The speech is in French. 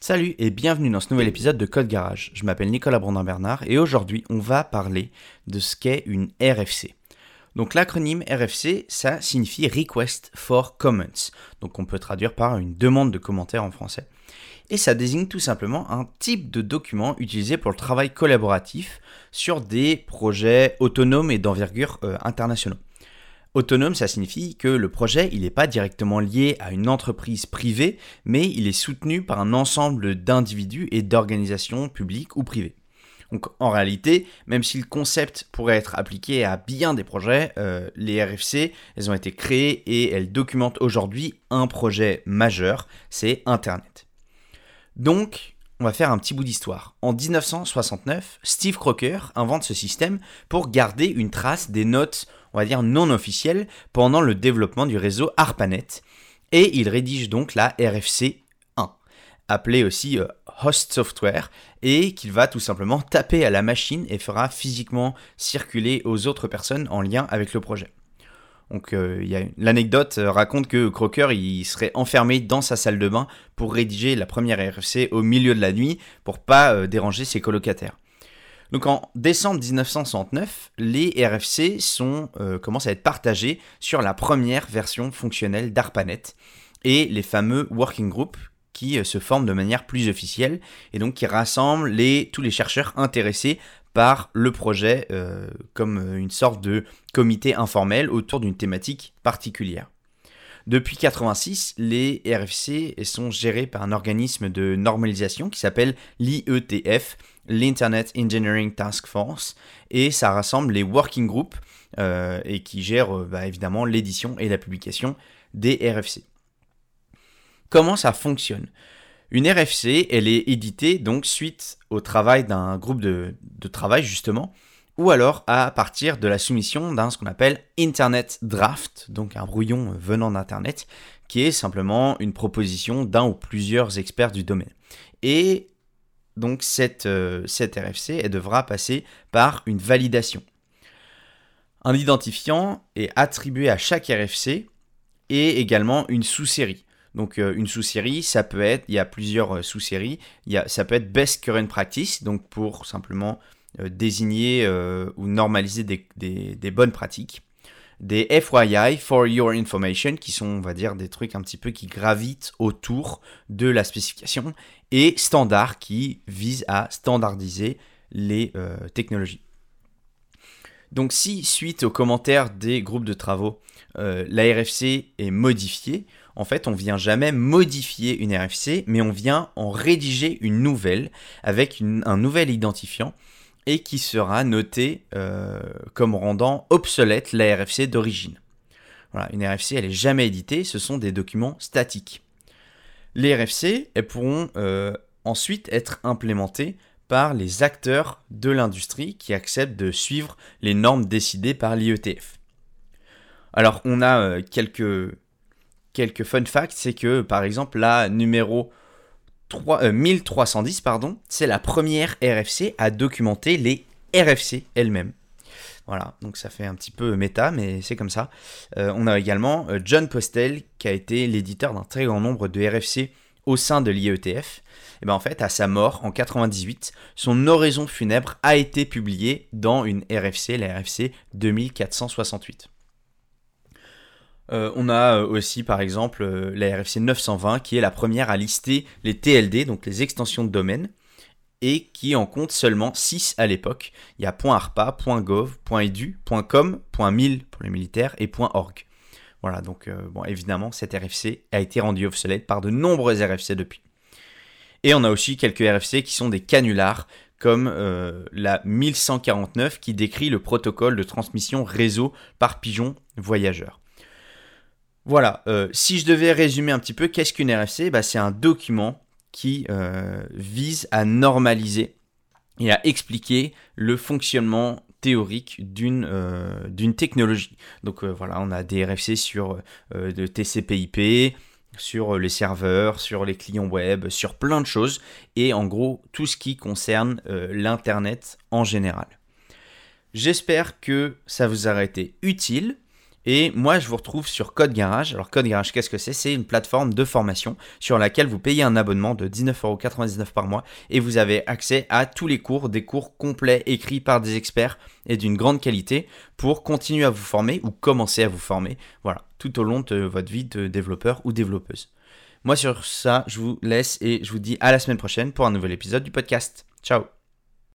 Salut et bienvenue dans ce nouvel épisode de Code Garage. Je m'appelle Nicolas Brandin-Bernard et aujourd'hui on va parler de ce qu'est une RFC. Donc l'acronyme RFC, ça signifie Request for Comments. Donc on peut traduire par une demande de commentaires en français. Et ça désigne tout simplement un type de document utilisé pour le travail collaboratif sur des projets autonomes et d'envergure euh, internationaux. Autonome, ça signifie que le projet, il n'est pas directement lié à une entreprise privée, mais il est soutenu par un ensemble d'individus et d'organisations publiques ou privées. Donc en réalité, même si le concept pourrait être appliqué à bien des projets, euh, les RFC, elles ont été créées et elles documentent aujourd'hui un projet majeur, c'est Internet. Donc, on va faire un petit bout d'histoire. En 1969, Steve Crocker invente ce système pour garder une trace des notes, on va dire non officielles, pendant le développement du réseau ARPANET. Et il rédige donc la RFC 1, appelée aussi euh, Host Software, et qu'il va tout simplement taper à la machine et fera physiquement circuler aux autres personnes en lien avec le projet. Donc euh, l'anecdote euh, raconte que Crocker il serait enfermé dans sa salle de bain pour rédiger la première RFC au milieu de la nuit pour pas euh, déranger ses colocataires. Donc en décembre 1969, les RFC commencent à être partagés sur la première version fonctionnelle d'ARPANET et les fameux working groups qui se forment de manière plus officielle et donc qui rassemblent tous les chercheurs intéressés par le projet euh, comme euh, une sorte de comité informel autour d'une thématique particulière. Depuis 1986, les RFC sont gérés par un organisme de normalisation qui s'appelle l'IETF, l'Internet Engineering Task Force, et ça rassemble les working groups euh, et qui gère bah, évidemment l'édition et la publication des RFC. Comment ça fonctionne? Une RFC, elle est éditée donc suite au travail d'un groupe de, travail justement, ou alors à partir de la soumission d'un ce qu'on appelle Internet Draft, donc un brouillon venant d'Internet, qui est simplement une proposition d'un ou plusieurs experts du domaine. Et donc cette, euh, cette RFC, elle devra passer par une validation. Un identifiant est attribué à chaque RFC et également une sous-série. Donc euh, une sous-série, ça peut être, il y a plusieurs euh, sous-séries, ça peut être Best Current Practice, donc pour simplement euh, désigner ou normaliser des, bonnes pratiques. Des FYI, For Your Information, qui sont, on va dire, des trucs un petit peu qui gravitent autour de la spécification. Et Standard, qui vise à standardiser les technologies. Donc si, suite aux commentaires des groupes de travaux, la RFC est modifiée, en fait, on vient jamais modifier une RFC, mais on vient en rédiger une nouvelle avec un nouvel identifiant et qui sera noté euh, comme rendant obsolète la RFC d'origine. Voilà, une RFC, elle n'est jamais éditée, ce sont des documents statiques. Les RFC, elles pourront euh, ensuite être implémentées par les acteurs de l'industrie qui acceptent de suivre les normes décidées par l'IETF. Alors, on a euh, quelques quelques fun facts, c'est que par exemple la numéro 3, 1310, euh, pardon, c'est la première RFC à documenter les RFC elles-mêmes. Voilà, donc ça fait un petit peu méta, mais c'est comme ça. Euh, on a également euh, John Postel, qui a été l'éditeur d'un très grand nombre de RFC au sein de l'IETF. Et ben en fait, à sa mort en 98, son oraison funèbre a été publiée dans une RFC, la RFC 2468. Euh, on a euh, aussi par exemple euh, la RFC 920 qui est la première à lister les TLD, donc les extensions de domaine, et qui en compte seulement 6 à l'époque. Il y a .arpa, .gov, .edu, .com, .mil pour les militaires et .org. Voilà, donc bon, évidemment, cette RFC a été rendue obsolète par de nombreuses RFC depuis. Et on a aussi quelques RFC qui sont des canulars, comme la 1149 qui décrit le protocole de transmission réseau par pigeon voyageur. Voilà, euh, si je devais résumer un petit peu, qu'est-ce qu'une RFC bah, C'est un document qui euh, vise à normaliser et à expliquer le fonctionnement théorique d'une euh, technologie. Donc voilà, on a des RFC sur de TCP/IP, sur les serveurs, sur les clients web, sur plein de choses, et en gros tout ce qui concerne l'Internet en général. J'espère que ça vous aura été utile. Et moi, je vous retrouve sur Code Garage. Alors, Code Garage, qu'est-ce que c'est? C'est une plateforme de formation sur laquelle vous payez un abonnement de 19,99€ par mois et vous avez accès à tous les cours, des cours complets écrits par des experts et d'une grande qualité pour continuer à vous former ou commencer à vous former. Voilà, tout au long de votre vie de développeur ou développeuse. Moi, sur ça, je vous laisse et je vous dis à la semaine prochaine pour un nouvel épisode du podcast. Ciao